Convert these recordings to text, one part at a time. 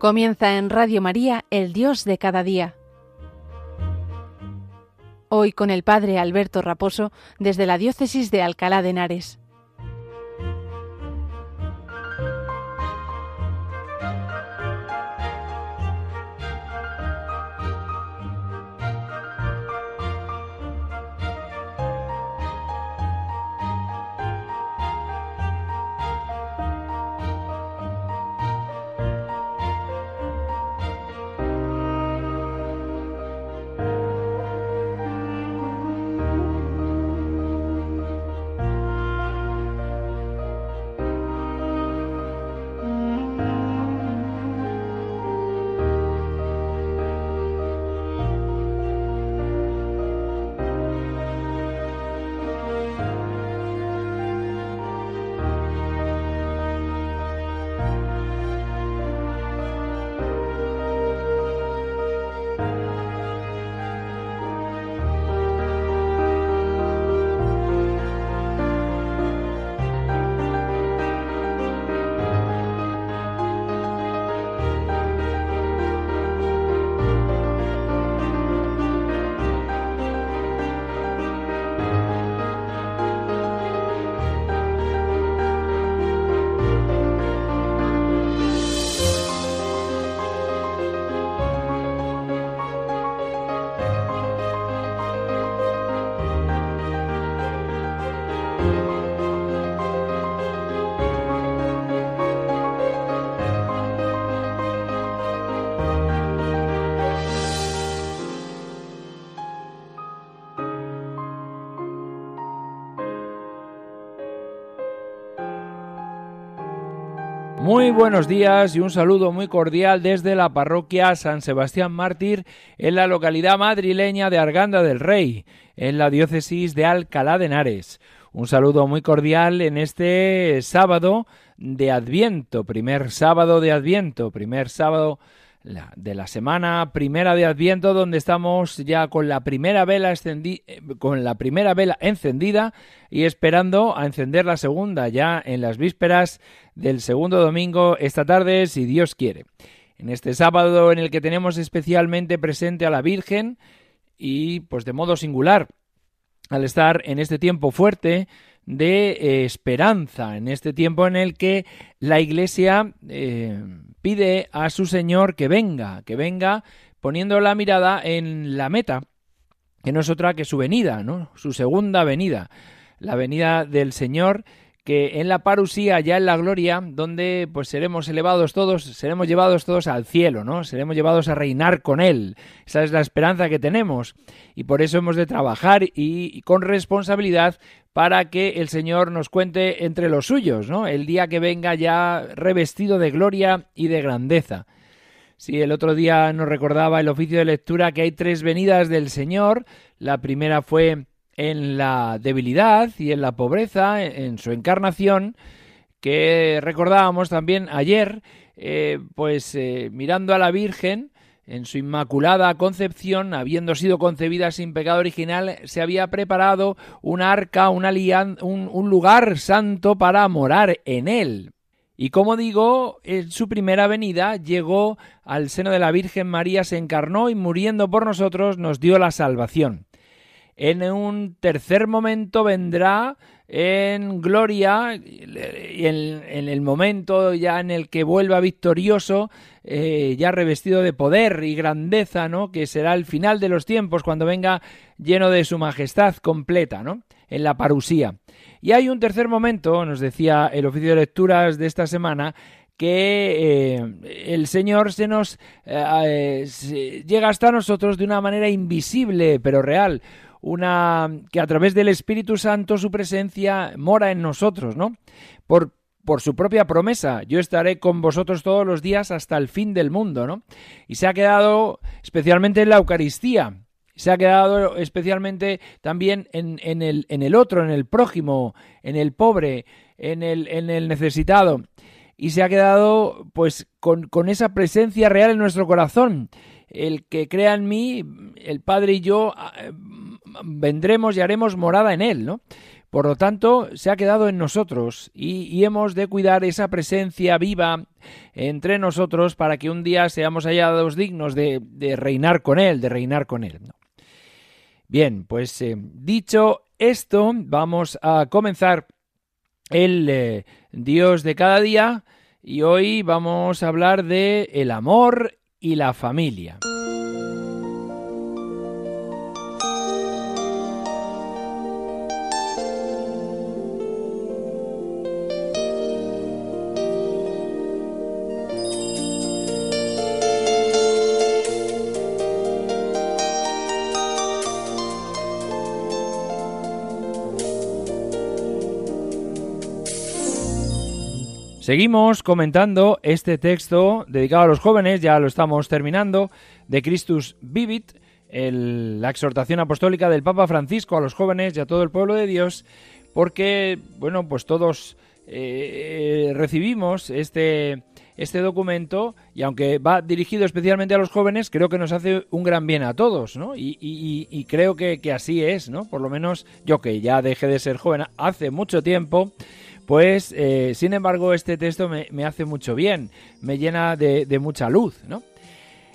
Comienza en Radio María, El Dios de cada día. Hoy con el Padre Alberto Raposo desde la Diócesis de Alcalá de Henares. Buenos días y un saludo muy cordial desde la parroquia San Sebastián Mártir en la localidad madrileña de Arganda del Rey, en la diócesis de Alcalá de Henares. Un saludo muy cordial en este sábado de Adviento, primer sábado de Adviento, primer sábado de la semana primera de Adviento, donde estamos ya con la primera vela con la primera vela encendida y esperando a encender la segunda ya en las vísperas del segundo domingo esta tarde, si Dios quiere. En este sábado en el que tenemos especialmente presente a la Virgen y pues de modo singular al estar en este tiempo fuerte de eh, esperanza, en este tiempo en el que la Iglesia eh, pide a su Señor que venga, que venga poniendo la mirada en la meta, que no es otra que su venida, ¿no? Su segunda venida, la venida del Señor que en la parusía, ya en la gloria, donde pues seremos elevados todos, seremos llevados todos al cielo, ¿no? Seremos llevados a reinar con Él. Esa es la esperanza que tenemos. Y por eso hemos de trabajar y, y con responsabilidad para que el Señor nos cuente entre los suyos, ¿no? El día que venga ya revestido de gloria y de grandeza. Si el otro día nos recordaba el oficio de lectura que hay tres venidas del Señor. La primera fue en la debilidad y en la pobreza, en su encarnación, que recordábamos también ayer, eh, pues eh, mirando a la Virgen, en su inmaculada concepción, habiendo sido concebida sin pecado original, se había preparado un arca, un, un lugar santo para morar en él. Y como digo, en su primera venida llegó al seno de la Virgen María, se encarnó y muriendo por nosotros nos dio la salvación. En un tercer momento vendrá en gloria y en, el momento ya en el que vuelva victorioso, eh, ya revestido de poder y grandeza, ¿no? Que será el final de los tiempos cuando venga lleno de su majestad completa, ¿no? En la parusía. Y hay un tercer momento, nos decía el oficio de lecturas de esta semana, que eh, el Señor se nos eh, llega hasta nosotros de una manera invisible pero real una que a través del Espíritu Santo su presencia mora en nosotros, ¿no? Por por su propia promesa, yo estaré con vosotros todos los días hasta el fin del mundo, ¿no? Y se ha quedado especialmente en la Eucaristía, se ha quedado especialmente también en, en, el, en el otro, en el prójimo, en el pobre, en el, en el necesitado. Y se ha quedado pues con, con esa presencia real en nuestro corazón. El que crea en mí, el Padre y yo vendremos y haremos morada en él, ¿no? Por lo tanto, se ha quedado en nosotros y, hemos de cuidar esa presencia viva entre nosotros para que un día seamos hallados dignos de, reinar con Él, de reinar con Él. Bien, pues eh, dicho esto, vamos a comenzar el eh, Dios de cada día y hoy vamos a hablar de el amor y la familia. Seguimos comentando este texto dedicado a los jóvenes, ya lo estamos terminando, de Christus Vivit, la exhortación apostólica del Papa Francisco a los jóvenes y a todo el pueblo de Dios, porque, bueno, pues todos eh, recibimos este, este documento y aunque va dirigido especialmente a los jóvenes, creo que nos hace un gran bien a todos, ¿no? Y, creo que, que, así es, ¿no? Por lo menos yo que ya dejé de ser joven hace mucho tiempo, pues, eh, sin embargo, este texto me, hace mucho bien, me llena de, mucha luz, ¿no?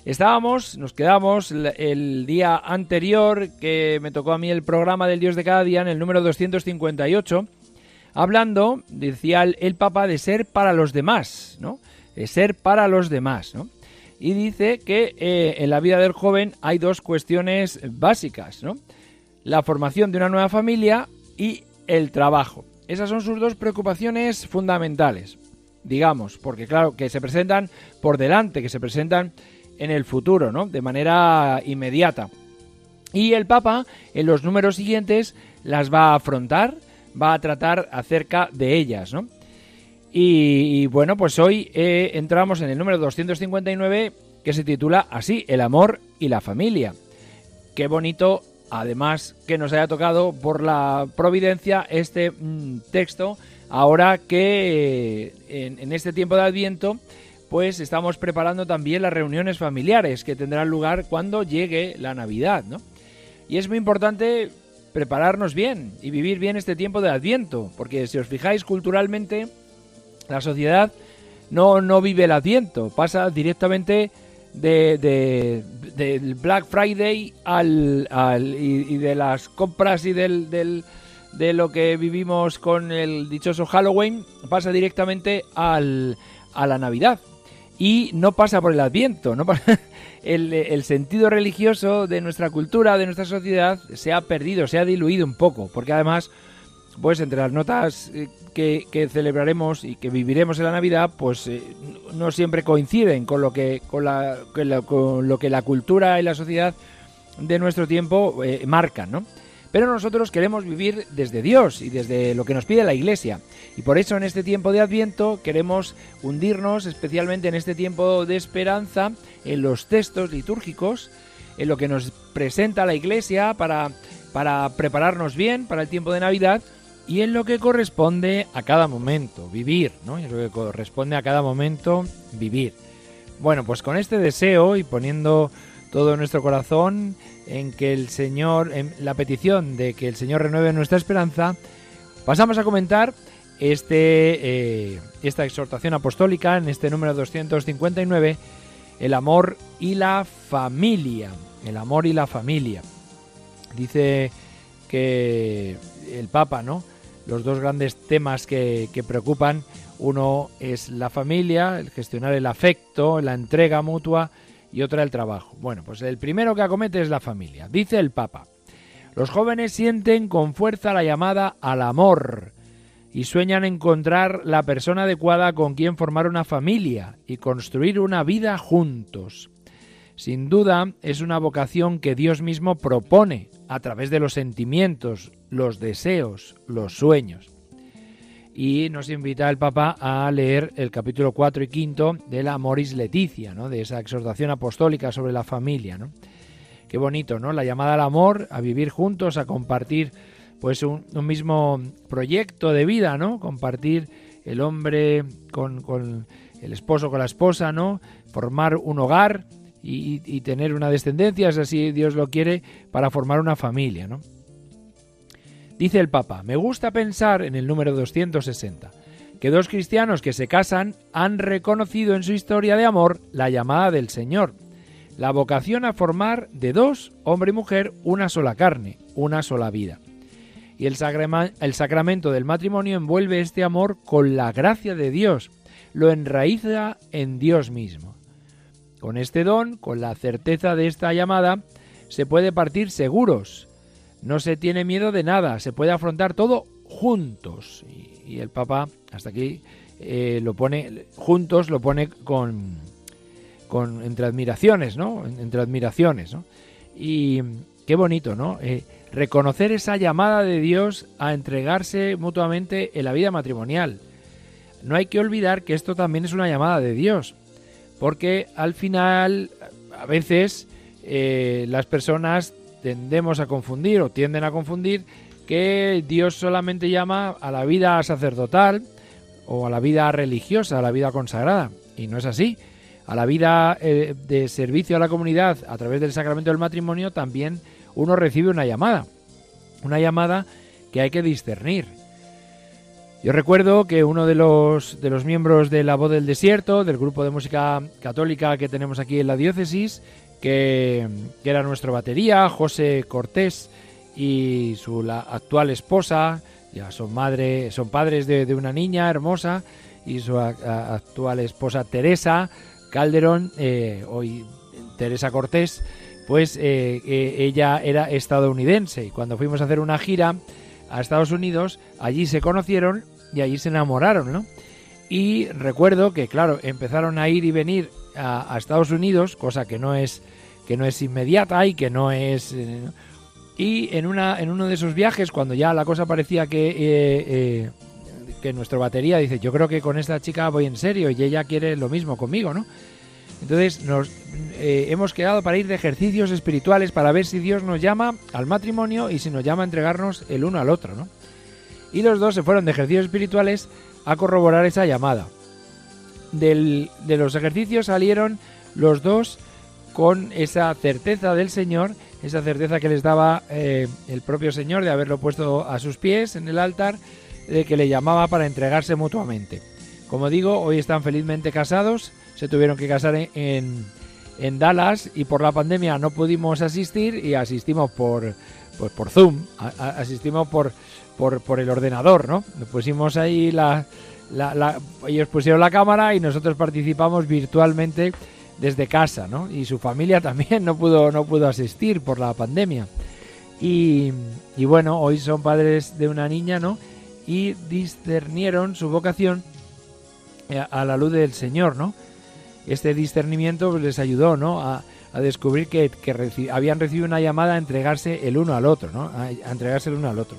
Estábamos, nos quedamos el, día anterior que me tocó a mí el programa del Dios de cada día, en el número 258, hablando, decía el, Papa, de ser para los demás, ¿no? De ser para los demás, ¿no? Y dice que eh, en la vida del joven hay dos cuestiones básicas, ¿no? La formación de una nueva familia y el trabajo. Esas son sus dos preocupaciones fundamentales, digamos, porque claro, que se presentan por delante, que se presentan en el futuro, ¿no? De manera inmediata. Y el Papa, en los números siguientes, las va a afrontar, va a tratar acerca de ellas, ¿no? Y, bueno, pues hoy eh, entramos en el número 259 que se titula así, El amor y la familia. Qué bonito Además, que nos haya tocado por la providencia este mm, texto, ahora que eh, en, este tiempo de Adviento, pues estamos preparando también las reuniones familiares que tendrán lugar cuando llegue la Navidad, ¿no? Y es muy importante prepararnos bien y vivir bien este tiempo de Adviento, porque si os fijáis culturalmente, la sociedad no, no vive el Adviento, pasa directamente de, del Black Friday al, y, de las compras y del, del, de lo que vivimos con el dichoso Halloween pasa directamente al, a la Navidad y no pasa por el Adviento. No el, el, sentido religioso de nuestra cultura, de nuestra sociedad, se ha perdido, se ha diluido un poco, porque además pues entre las notas eh, que, celebraremos y que viviremos en la Navidad, pues eh, no siempre coinciden con lo que con, la, con, lo que la cultura y la sociedad de nuestro tiempo eh, marcan, ¿no? Pero nosotros queremos vivir desde Dios y desde lo que nos pide la Iglesia. Y por eso en este tiempo de Adviento queremos hundirnos, especialmente en este tiempo de esperanza, en los textos litúrgicos, en lo que nos presenta la Iglesia para, para prepararnos bien para el tiempo de Navidad y en lo que corresponde a cada momento, vivir, ¿no? En lo que corresponde a cada momento, vivir. Bueno, pues con este deseo y poniendo todo nuestro corazón en que el Señor, en la petición de que el Señor renueve nuestra esperanza, pasamos a comentar este, eh, esta exhortación apostólica en este número 259, el amor y la familia. El amor y la familia. Dice que el Papa, ¿no? Los dos grandes temas que, preocupan. Uno es la familia, el gestionar el afecto, la entrega mutua y otra el trabajo. Bueno, pues el primero que acomete es la familia. Dice el Papa, los jóvenes sienten con fuerza la llamada al amor y sueñan encontrar la persona adecuada con quien formar una familia y construir una vida juntos. Sin duda es una vocación que Dios mismo propone a través de los sentimientos, los deseos, los sueños. Y nos invita el Papa a leer el capítulo 4 y 5 de la Moris Leticia, ¿no? de esa exhortación apostólica sobre la familia. ¿no? Qué bonito, ¿no? La llamada al amor, a vivir juntos, a compartir pues un, mismo proyecto de vida, ¿no? Compartir el hombre con, el esposo con la esposa, ¿no? Formar un hogar y, y tener una descendencia, si así Dios lo quiere, para formar una familia, ¿no? Dice el Papa, me gusta pensar en el número 260, que dos cristianos que se casan han reconocido en su historia de amor la llamada del Señor, la vocación a formar de dos, hombre y mujer, una sola carne, una sola vida. Y el, el sacramento del matrimonio envuelve este amor con la gracia de Dios, lo enraiza en Dios mismo. Con este don, con la certeza de esta llamada, se puede partir seguros, no se tiene miedo de nada, se puede afrontar todo juntos. Y, el Papa, hasta aquí, eh, lo pone juntos, lo pone con, con entre admiraciones, ¿no? Entre admiraciones, ¿no? Y qué bonito, ¿no? Eh, reconocer esa llamada de Dios a entregarse mutuamente en la vida matrimonial. No hay que olvidar que esto también es una llamada de Dios, porque al final, a veces, eh, las personas tendemos a confundir o tienden a confundir que Dios solamente llama a la vida sacerdotal o a la vida religiosa, a la vida consagrada. Y no es así. A la vida eh, de servicio a la comunidad a través del sacramento del matrimonio también uno recibe una llamada. Una llamada que hay que discernir. Yo recuerdo que uno de los, de los miembros de la voz del desierto, del grupo de música católica que tenemos aquí en la diócesis, que, era nuestro batería, José Cortés, y su actual esposa, ya son madre, son padres de, una niña hermosa, y su actual esposa Teresa Calderón, eh, hoy Teresa Cortés, pues eh, eh, ella era estadounidense y cuando fuimos a hacer una gira a Estados Unidos, allí se conocieron y allí se enamoraron, ¿no? Y recuerdo que, claro, empezaron a ir y venir a Estados Unidos, cosa que no es que no es inmediata y que no es... Eh, y en, una, en uno de esos viajes, cuando ya la cosa parecía que, eh, eh, que nuestro batería dice, yo creo que con esta chica voy en serio y ella quiere lo mismo conmigo, ¿no? Entonces nos hemos quedado para ir de ejercicios espirituales para ver si Dios nos llama al matrimonio y si nos llama a entregarnos el uno al otro, ¿no? Y los dos se fueron de ejercicios espirituales a corroborar esa llamada. Del, de los ejercicios salieron los dos con esa certeza del Señor, esa certeza que les daba eh, el propio Señor de haberlo puesto a sus pies en el altar, de que le llamaba para entregarse mutuamente. Como digo, hoy están felizmente casados, se tuvieron que casar en, Dallas y por la pandemia no pudimos asistir y asistimos por, pues por Zoom, asistimos por, por, el ordenador, ¿no? Pusimos ahí la, la, ellos pusieron la cámara y nosotros participamos virtualmente desde casa, ¿no? Y su familia también no pudo, no pudo asistir por la pandemia. Y, y bueno, hoy son padres de una niña, ¿no? Y discernieron su vocación eh, a la luz del Señor, ¿no? Este discernimiento les ayudó, ¿no? A, a descubrir que, que habían recibido una llamada a entregarse el uno al otro, ¿no? A, entregarse el uno al otro.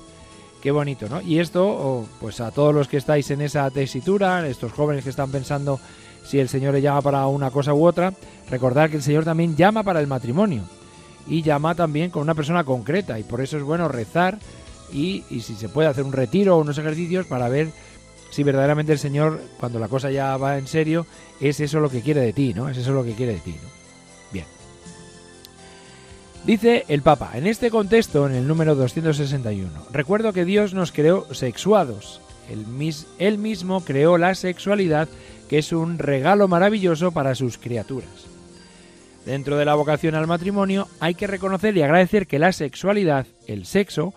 Qué bonito, ¿no? Y esto, pues a todos los que estáis en esa tesitura, estos jóvenes que están pensando si el Señor le llama para una cosa u otra, recordar que el Señor también llama para el matrimonio y llama también con una persona concreta y por eso es bueno rezar y, si se puede hacer un retiro o unos ejercicios para ver si verdaderamente el Señor, cuando la cosa ya va en serio, es eso lo que quiere de ti, ¿no? Es eso lo que quiere de ti, ¿no? Bien. Dice el Papa, en este contexto, en el número 261, recuerdo que Dios nos creó sexuados. él mismo creó la sexualidad que es un regalo maravilloso para sus criaturas. Dentro de la vocación al matrimonio hay que reconocer y agradecer que la sexualidad, el sexo,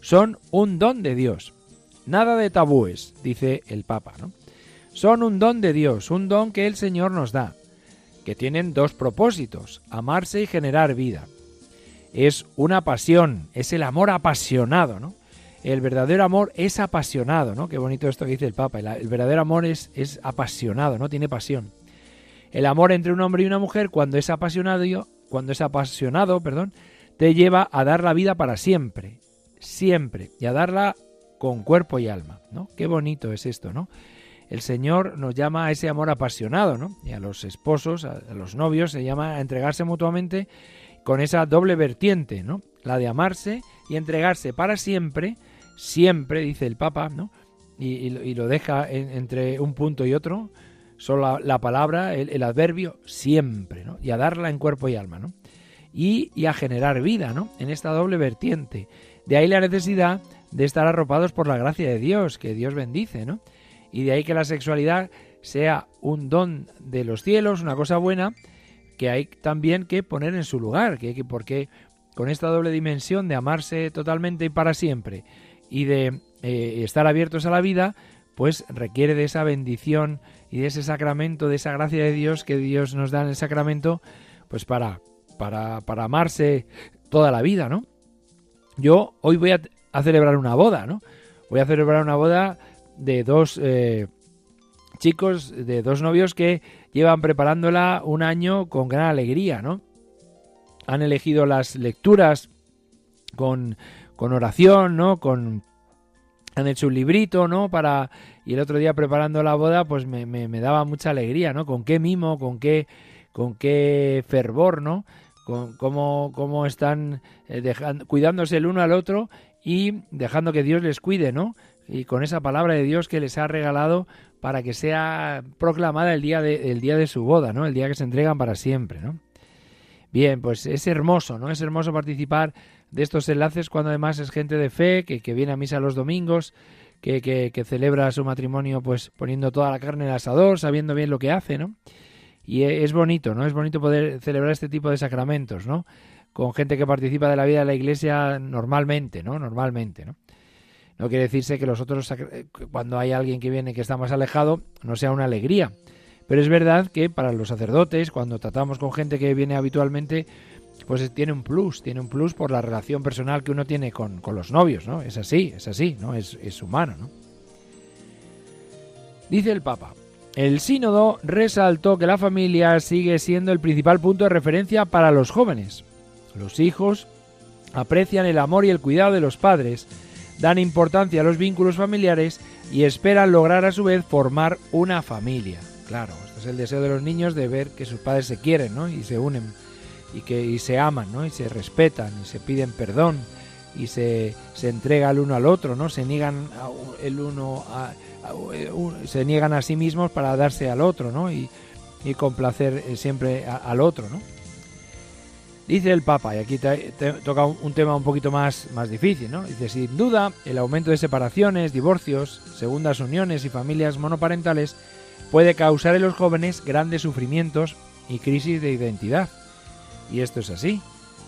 son un don de Dios. Nada de tabúes, dice el Papa. Son un don de Dios, un don que el Señor nos da, que tienen dos propósitos, amarse y generar vida. Es una pasión, es el amor apasionado, ¿no? El verdadero amor es apasionado, ¿no? Qué bonito esto que dice el Papa. El, verdadero amor es, es apasionado, ¿no? Tiene pasión. El amor entre un hombre y una mujer, cuando es apasionado, cuando es apasionado, perdón, te lleva a dar la vida para siempre, siempre, y a darla con cuerpo y alma, ¿no? Qué bonito es esto, ¿no? El Señor nos llama a ese amor apasionado, ¿no? Y a los esposos, a, a los novios, se llama a entregarse mutuamente con esa doble vertiente, ¿no? La de amarse y entregarse para siempre siempre, dice el Papa, ¿no? Y, lo deja entre un punto y otro, solo la, palabra, el, adverbio, siempre, ¿no? Y a darla en cuerpo y alma, ¿no? Y, a generar vida, ¿no? En esta doble vertiente. De ahí la necesidad de estar arropados por la gracia de Dios, que Dios bendice, ¿no? Y de ahí que la sexualidad sea un don de los cielos, una cosa buena, que hay también que poner en su lugar, que, porque con esta doble dimensión de amarse totalmente y para siempre y de eh, estar abiertos a la vida, pues requiere de esa bendición y de ese sacramento, de esa gracia de Dios que Dios nos da en el sacramento, pues para, para, para amarse toda la vida, ¿no? Yo hoy voy a, celebrar una boda, ¿no? Voy a celebrar una boda de dos eh, chicos, de dos novios que llevan preparándola un año con gran alegría, ¿no? Han elegido las lecturas con, con oración, ¿no? Con han hecho un librito, ¿no? Para y el otro día preparando la boda, pues me, me, daba mucha alegría, ¿no? Con qué mimo, con qué con qué fervor, ¿no? Con cómo, cómo están eh, cuidándose el uno al otro y dejando que Dios les cuide, ¿no? Y con esa palabra de Dios que les ha regalado para que sea proclamada el día de, el día de su boda, ¿no? El día que se entregan para siempre, ¿no? Bien, pues es hermoso, ¿no? Es hermoso participar de estos enlaces cuando además es gente de fe, que, que viene a misa los domingos, que, que, celebra su matrimonio pues poniendo toda la carne en el asador, sabiendo bien lo que hace, ¿no? Y e, es bonito, ¿no? Es bonito poder celebrar este tipo de sacramentos, ¿no? Con gente que participa de la vida de la iglesia normalmente, ¿no? Normalmente, ¿no? No quiere decirse que los otros, eh, cuando hay alguien que viene que está más alejado, no sea una alegría. Pero es verdad que para los sacerdotes, cuando tratamos con gente que viene habitualmente, pues tiene un plus, tiene un plus por la relación personal que uno tiene con, los novios, ¿no? Es así, es así, ¿no? Es, es humano, ¿no? Dice el Papa, el sínodo resaltó que la familia sigue siendo el principal punto de referencia para los jóvenes. Los hijos aprecian el amor y el cuidado de los padres, dan importancia a los vínculos familiares y esperan lograr a su vez formar una familia. Claro, este es el deseo de los niños de ver que sus padres se quieren, ¿no? Y se unen y que y se aman, ¿no? Y se respetan y se piden perdón y se, se entrega el uno al otro, ¿no? Se niegan el uno a, se niegan a sí mismos para darse al otro, ¿no? Y, y complacer eh, siempre al otro, ¿no? Dice el Papa, y aquí toca un, tema un poquito más, más difícil, ¿no? Dice, sin duda, el aumento de separaciones, divorcios, segundas uniones y familias monoparentales puede causar en los jóvenes grandes sufrimientos y crisis de identidad. Y esto es así.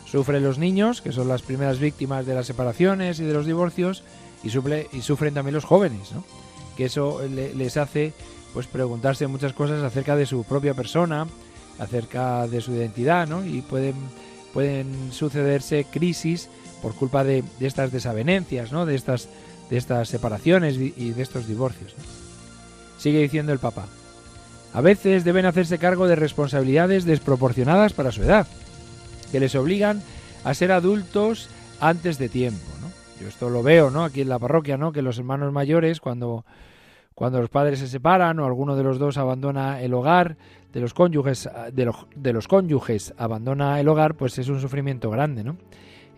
Sufren los niños, que son las primeras víctimas de las separaciones y de los divorcios, y, y sufren también los jóvenes, ¿no? que eso les hace pues preguntarse muchas cosas acerca de su propia persona, acerca de su identidad, ¿no? Y pueden, pueden sucederse crisis por culpa de, estas desavenencias, ¿no? De estas, de estas separaciones y de estos divorcios. Sigue diciendo el Papa. A veces deben hacerse cargo de responsabilidades desproporcionadas para su edad que les obligan a ser adultos antes de tiempo. ¿no? Yo esto lo veo ¿no? aquí en la parroquia, ¿no? que los hermanos mayores, cuando, cuando los padres se separan o alguno de los dos abandona el hogar, de los cónyuges, de, de los cónyuges abandona el hogar, pues es un sufrimiento grande, ¿no?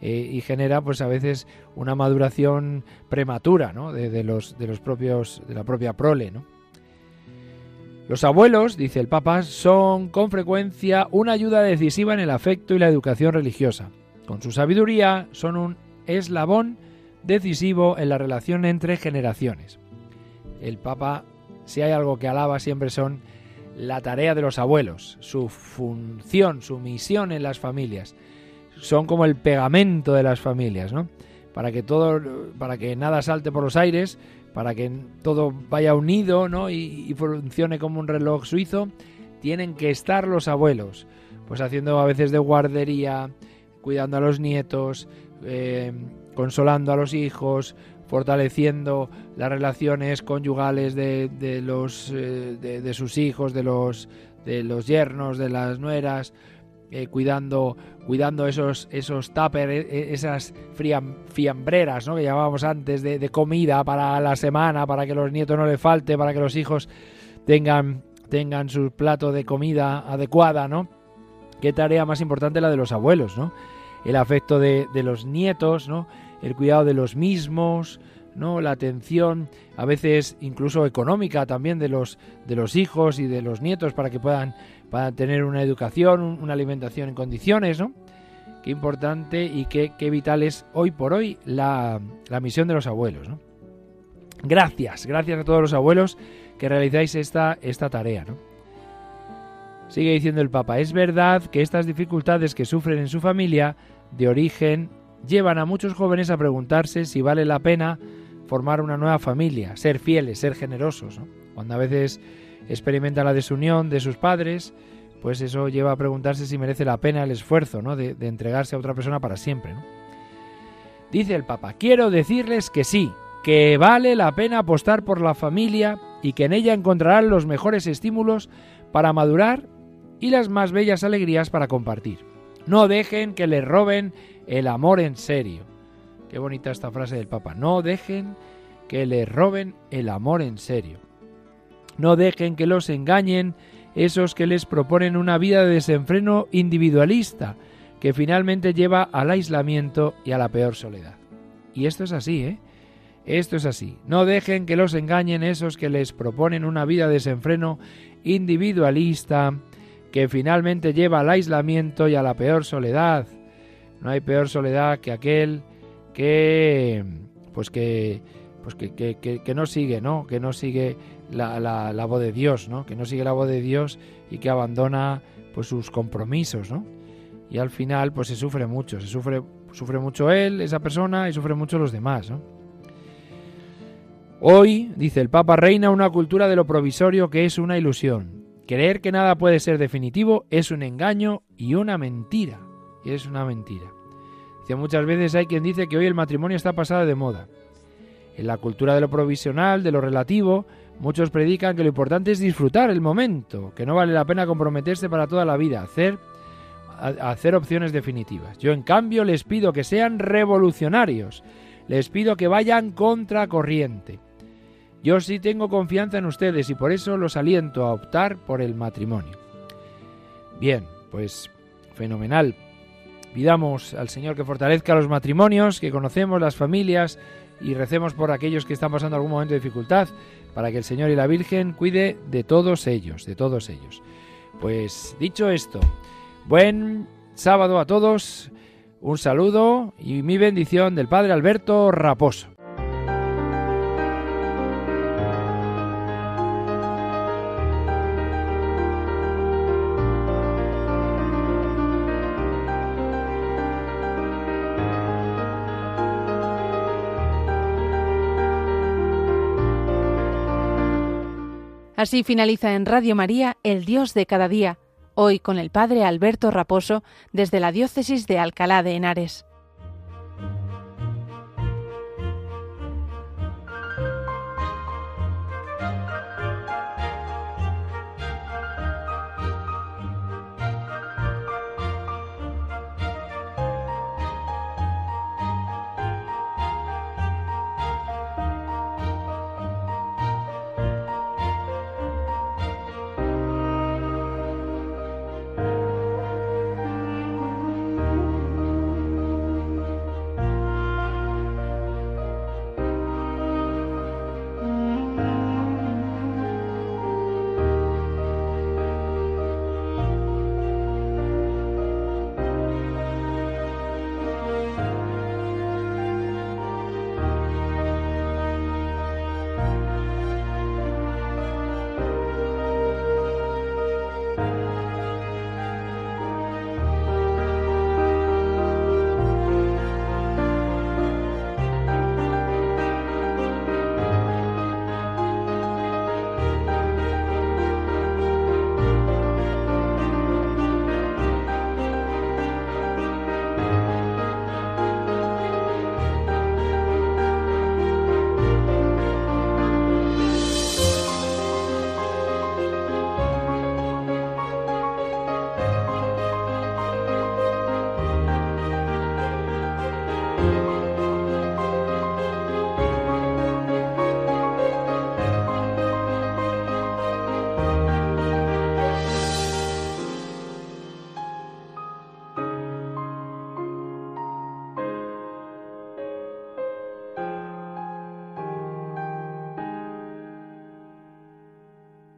Eh, y genera pues a veces una maduración prematura ¿no? de, de, los, de los propios de la propia prole ¿no? Los abuelos, dice el Papa, son con frecuencia una ayuda decisiva en el afecto y la educación religiosa. Con su sabiduría son un eslabón decisivo en la relación entre generaciones. El Papa, si hay algo que alaba siempre son la tarea de los abuelos, su función, su misión en las familias. Son como el pegamento de las familias, ¿no? Para que todo, para que nada salte por los aires, para que todo vaya unido ¿no? y, funcione como un reloj suizo, tienen que estar los abuelos, pues haciendo a veces de guardería, cuidando a los nietos, eh, consolando a los hijos, fortaleciendo las relaciones conyugales de, los eh, de, sus hijos, de los de los yernos, de las nueras, eh, cuidando, cuidando esos, esos tupper, e, e, esas fiambreras ¿no? que llamábamos antes de, comida para la semana, para que los nietos no le falte, para que los hijos tengan, tengan su plato de comida adecuada, ¿no? Qué tarea más importante la de los abuelos, ¿no? El afecto de, de los nietos, ¿no? El cuidado de los mismos, ¿no? La atención, a veces incluso económica también de los, de los hijos y de los nietos para que puedan para tener una educación, una alimentación en condiciones, ¿no? qué importante y qué, qué vital es hoy por hoy la, la misión de los abuelos. ¿no? Gracias, gracias a todos los abuelos que realizáis esta, esta tarea. ¿no? Sigue diciendo el Papa, es verdad que estas dificultades que sufren en su familia de origen llevan a muchos jóvenes a preguntarse si vale la pena formar una nueva familia, ser fieles, ser generosos. Cuando a veces experimenta la desunión de sus padres, pues eso lleva a preguntarse si merece la pena el esfuerzo ¿no? de, entregarse a otra persona para siempre. Dice el Papa, quiero decirles que sí, que vale la pena apostar por la familia y que en ella encontrarán los mejores estímulos para madurar y las más bellas alegrías para compartir. No dejen que les roben el amor en serio. Qué bonita esta frase del Papa. No dejen que les roben el amor en serio. No dejen que los engañen esos que les proponen una vida de desenfreno individualista, que finalmente lleva al aislamiento y a la peor soledad. Y esto es así, ¿eh? Esto es así. No dejen que los engañen esos que les proponen una vida de desenfreno individualista, que finalmente lleva al aislamiento y a la peor soledad. No hay peor soledad que aquel que pues que pues que, que, no sigue, ¿no? Que no sigue la, la, voz de Dios, ¿no? Que no sigue la voz de Dios y que abandona pues sus compromisos, ¿no? Y al final pues se sufre mucho, se sufre sufre mucho él, esa persona y sufre mucho los demás. Hoy, dice el Papa, reina una cultura de lo provisorio que es una ilusión. Creer que nada puede ser definitivo es un engaño y una mentira. Es una mentira. Dice, muchas veces hay quien dice que hoy el matrimonio está pasado de moda. En la cultura de lo provisional, de lo relativo, muchos predican que lo importante es disfrutar el momento, que no vale la pena comprometerse para toda la vida, hacer, hacer opciones definitivas. Yo en cambio les pido que sean revolucionarios, les pido que vayan contra corriente yo sí tengo confianza en ustedes y por eso los aliento a optar por el matrimonio. Bien, pues fenomenal. Pidamos al Señor que fortalezca los matrimonios, que conocemos las familias y recemos por aquellos que están pasando algún momento de dificultad, para que el Señor y la Virgen cuide de todos ellos, de todos ellos. Pues dicho esto, buen sábado a todos, un saludo y mi bendición del Padre Alberto Raposo. Así finaliza en Radio María El Dios de cada día, hoy con el Padre Alberto Raposo desde la Diócesis de Alcalá de Henares.